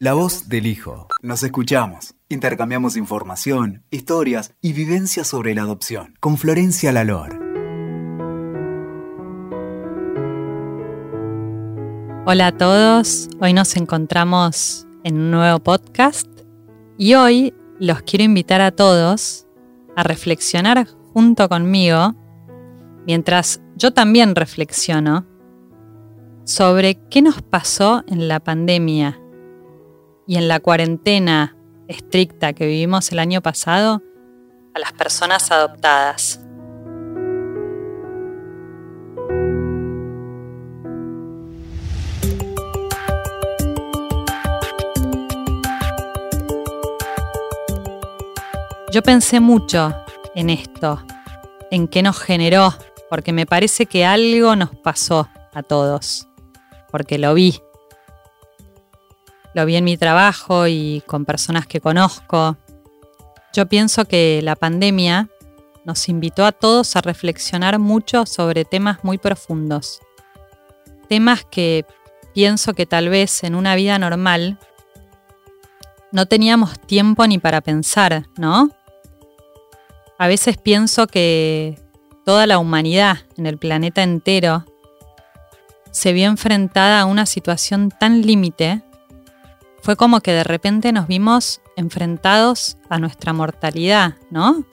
La voz del hijo. Nos escuchamos. Intercambiamos información, historias y vivencias sobre la adopción. Con Florencia Lalor. Hola a todos. Hoy nos encontramos en un nuevo podcast y hoy los quiero invitar a todos a reflexionar junto conmigo mientras yo también reflexiono sobre qué nos pasó en la pandemia y en la cuarentena estricta que vivimos el año pasado a las personas adoptadas. Yo pensé mucho en esto, en qué nos generó, porque me parece que algo nos pasó a todos, porque lo vi, lo vi en mi trabajo y con personas que conozco. Yo pienso que la pandemia nos invitó a todos a reflexionar mucho sobre temas muy profundos. Temas que pienso que tal vez en una vida normal no teníamos tiempo ni para pensar, ¿no? A veces pienso que toda la humanidad en el planeta entero se vio enfrentada a una situación tan límite fue como que de repente nos vimos enfrentados a nuestra mortalidad, ¿no?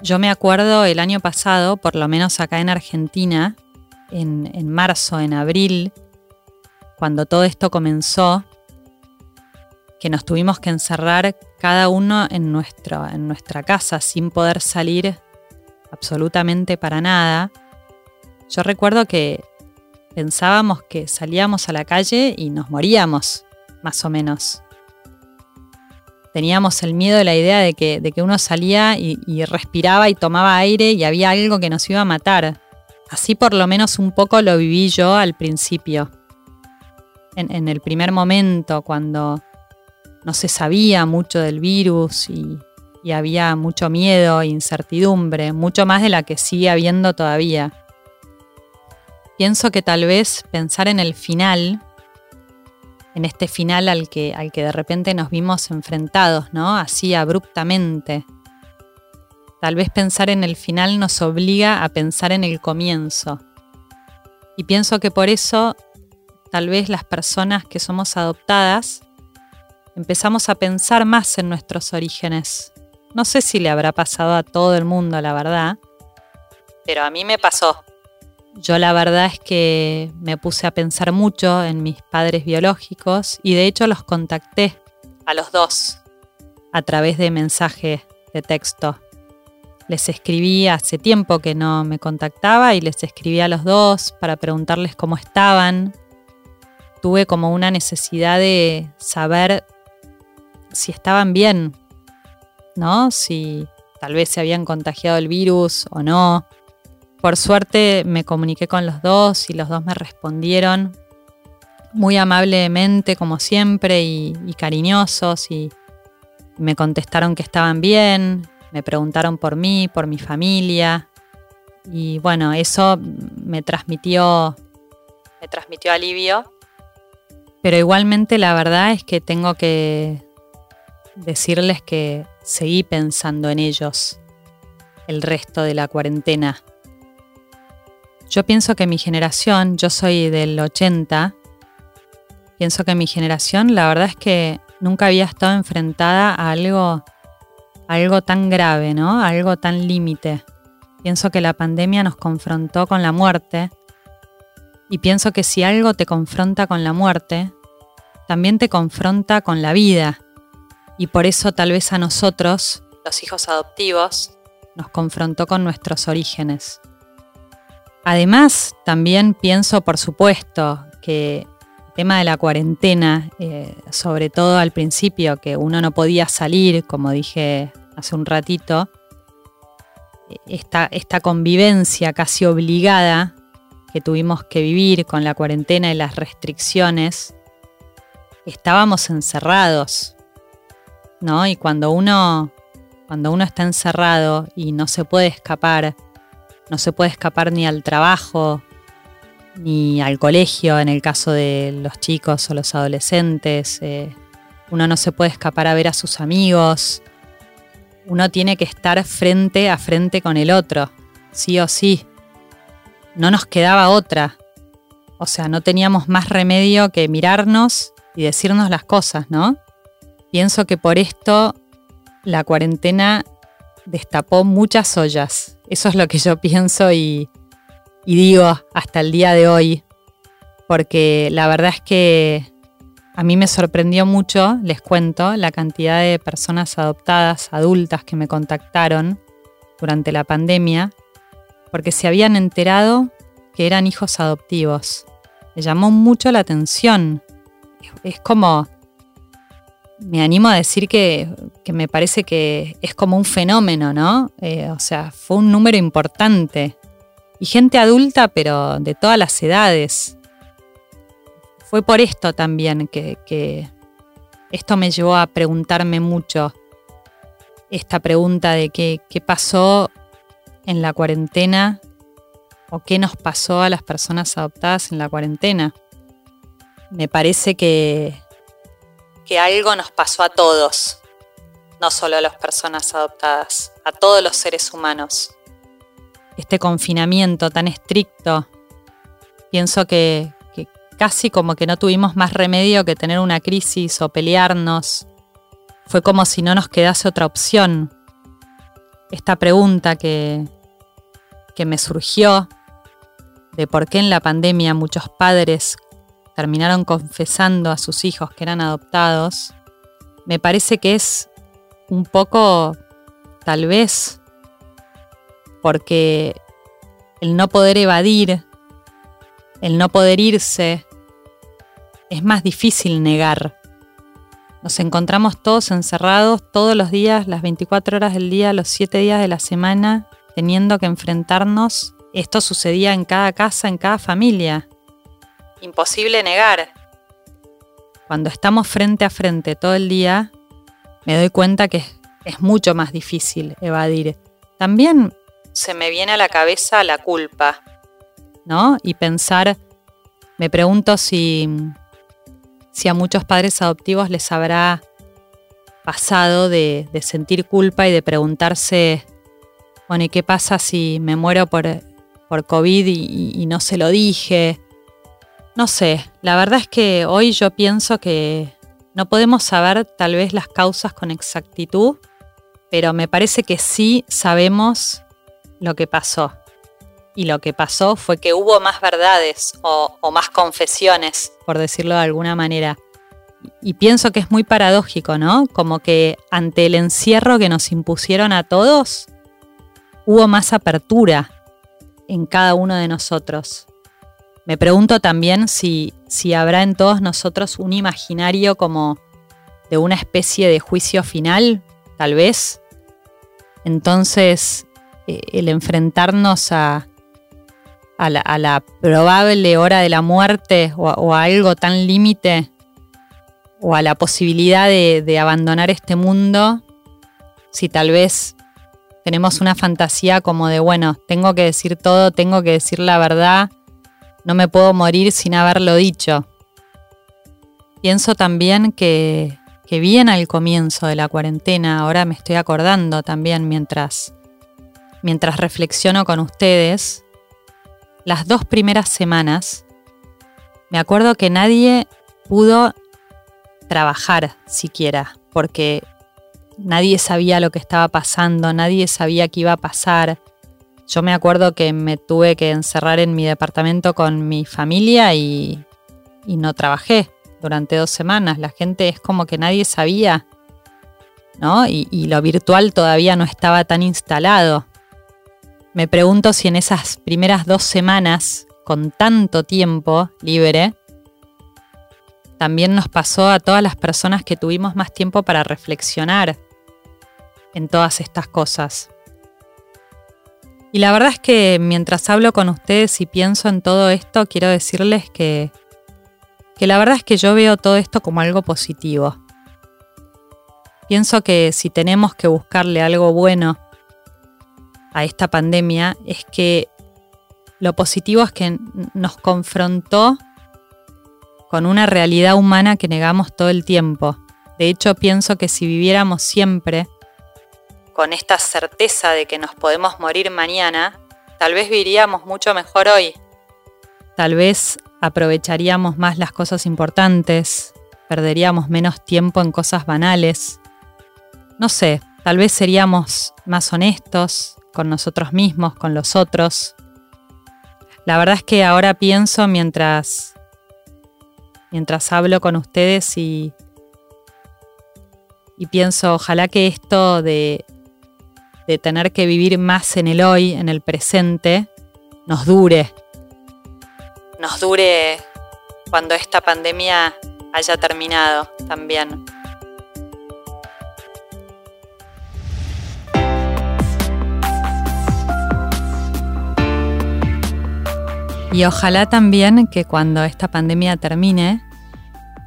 Yo me acuerdo el año pasado, por lo menos acá en Argentina, en, marzo, en abril, cuando todo esto comenzó, que nos tuvimos que encerrar cada uno en, nuestro, en nuestra casa sin poder salir absolutamente para nada. Yo recuerdo que pensábamos que salíamos a la calle y nos moríamos más o menos. Teníamos el miedo de la idea de que, de que uno salía y, respiraba y tomaba aire y había algo que nos iba a matar. Así por lo menos un poco lo viví yo al principio. En, el primer momento, cuando no se sabía mucho del virus y, y había mucho miedo incertidumbre, mucho más de la que sigue habiendo todavía. Pienso que tal vez pensar en el final en este final al que, al que de repente nos vimos enfrentados, ¿no? Así abruptamente. Tal vez pensar en el final nos obliga a pensar en el comienzo. Y pienso que por eso tal vez las personas que somos adoptadas empezamos a pensar más en nuestros orígenes. No sé si le habrá pasado a todo el mundo, la verdad, pero a mí me pasó. Yo la verdad es que me puse a pensar mucho en mis padres biológicos y de hecho los contacté a los dos a través de mensaje de texto. Les escribí hace tiempo que no me contactaba y les escribí a los dos para preguntarles cómo estaban. Tuve como una necesidad de saber si estaban bien, ¿no? Si tal vez se habían contagiado el virus o no. Por suerte me comuniqué con los dos y los dos me respondieron muy amablemente como siempre y, cariñosos y me contestaron que estaban bien, me preguntaron por mí, por mi familia y bueno, eso me transmitió me transmitió alivio. Pero igualmente la verdad es que tengo que decirles que seguí pensando en ellos el resto de la cuarentena. Yo pienso que mi generación, yo soy del 80, pienso que mi generación la verdad es que nunca había estado enfrentada a algo, algo tan grave, ¿no? algo tan límite. Pienso que la pandemia nos confrontó con la muerte y pienso que si algo te confronta con la muerte, también te confronta con la vida. Y por eso tal vez a nosotros, los hijos adoptivos, nos confrontó con nuestros orígenes. Además, también pienso, por supuesto, que el tema de la cuarentena, eh, sobre todo al principio, que uno no podía salir, como dije hace un ratito, esta, esta convivencia casi obligada que tuvimos que vivir con la cuarentena y las restricciones, estábamos encerrados, ¿no? Y cuando uno, cuando uno está encerrado y no se puede escapar, no se puede escapar ni al trabajo, ni al colegio en el caso de los chicos o los adolescentes. Eh, uno no se puede escapar a ver a sus amigos. Uno tiene que estar frente a frente con el otro, sí o sí. No nos quedaba otra. O sea, no teníamos más remedio que mirarnos y decirnos las cosas, ¿no? Pienso que por esto la cuarentena destapó muchas ollas. Eso es lo que yo pienso y, digo hasta el día de hoy, porque la verdad es que a mí me sorprendió mucho, les cuento, la cantidad de personas adoptadas, adultas que me contactaron durante la pandemia, porque se habían enterado que eran hijos adoptivos. Me llamó mucho la atención. Es como, me animo a decir que, me parece que es como un fenómeno, ¿no? Eh, o sea, fue un número importante y gente adulta, pero de todas las edades. Fue por esto también que, esto me llevó a preguntarme mucho esta pregunta de qué, qué pasó en la cuarentena o qué nos pasó a las personas adoptadas en la cuarentena. Me parece que, que algo nos pasó a todos, no solo a las personas adoptadas, a todos los seres humanos este confinamiento tan estricto, pienso que, casi como que no tuvimos más remedio que tener una crisis o pelearnos. Fue como si no nos quedase otra opción. Esta pregunta que, que me surgió de por qué en la pandemia muchos padres terminaron confesando a sus hijos que eran adoptados, me parece que es un poco, tal vez, porque el no poder evadir, el no poder irse, es más difícil negar. Nos encontramos todos encerrados todos los días, las 24 horas del día, los 7 días de la semana, teniendo que enfrentarnos. Esto sucedía en cada casa, en cada familia. Imposible negar. Cuando estamos frente a frente todo el día, me doy cuenta que es mucho más difícil evadir. También se me viene a la cabeza la culpa, ¿no? Y pensar, me pregunto si, si a muchos padres adoptivos les habrá pasado de, sentir culpa y de preguntarse, bueno, ¿y qué pasa si me muero por, por COVID y, y no se lo dije? No sé, la verdad es que hoy yo pienso que no podemos saber tal vez las causas con exactitud, pero me parece que sí sabemos lo que pasó. Y lo que pasó fue que hubo más verdades o, más confesiones, por decirlo de alguna manera. Y pienso que es muy paradójico, ¿no? Como que ante el encierro que nos impusieron a todos, hubo más apertura en cada uno de nosotros. Me pregunto también si, si habrá en todos nosotros un imaginario como de una especie de juicio final, tal vez. Entonces, eh, el enfrentarnos a, la, probable hora de la muerte o, a algo tan límite o a la posibilidad de abandonar este mundo, si tal vez tenemos una fantasía como de, bueno, tengo que decir todo, tengo que decir la verdad, no me puedo morir sin haberlo dicho. Pienso también que, que bien al comienzo de la cuarentena, ahora me estoy acordando también mientras mientras reflexiono con ustedes, las dos primeras semanas, me acuerdo que nadie pudo trabajar siquiera, porque nadie sabía lo que estaba pasando, nadie sabía qué iba a pasar. Yo me acuerdo que me tuve que encerrar en mi departamento con mi familia y, no trabajé durante dos semanas. La gente es como que nadie sabía, ¿no? y lo virtual todavía no estaba tan instalado. Me pregunto si en esas primeras dos semanas, con tanto tiempo libre, también nos pasó a todas las personas que tuvimos más tiempo para reflexionar en todas estas cosas. Y la verdad es que mientras hablo con ustedes y pienso en todo esto, quiero decirles que, que la verdad es que yo veo todo esto como algo positivo. Pienso que si tenemos que buscarle algo bueno a esta pandemia es que lo positivo es que nos confrontó con una realidad humana que negamos todo el tiempo. De hecho, pienso que si viviéramos siempre con esta certeza de que nos podemos morir mañana, tal vez viviríamos mucho mejor hoy. Tal vez aprovecharíamos más las cosas importantes, perderíamos menos tiempo en cosas banales. No sé, tal vez seríamos más honestos con nosotros mismos, con los otros. La verdad es que ahora pienso mientras mientras hablo con ustedes y y pienso, ojalá que esto de de tener que vivir más en el hoy, en el presente, nos dure. Nos dure cuando esta pandemia haya terminado también. Y ojalá también que cuando esta pandemia termine,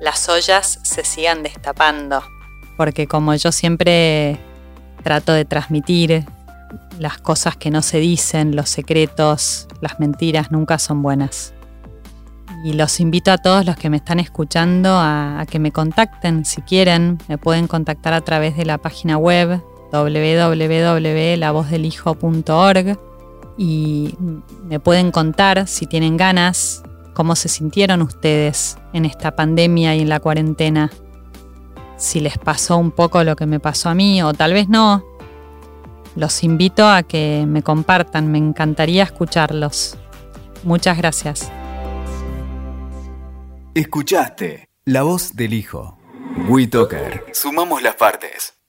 las ollas se sigan destapando. Porque como yo siempre trato de transmitir las cosas que no se dicen, los secretos, las mentiras nunca son buenas. Y los invito a todos los que me están escuchando a, que me contacten si quieren. Me pueden contactar a través de la página web www.lavozdelhijo.org y me pueden contar si tienen ganas cómo se sintieron ustedes en esta pandemia y en la cuarentena si les pasó un poco lo que me pasó a mí o tal vez no. Los invito a que me compartan, me encantaría escucharlos. Muchas gracias. Escuchaste La Voz del Hijo. WeToker. Sumamos las partes.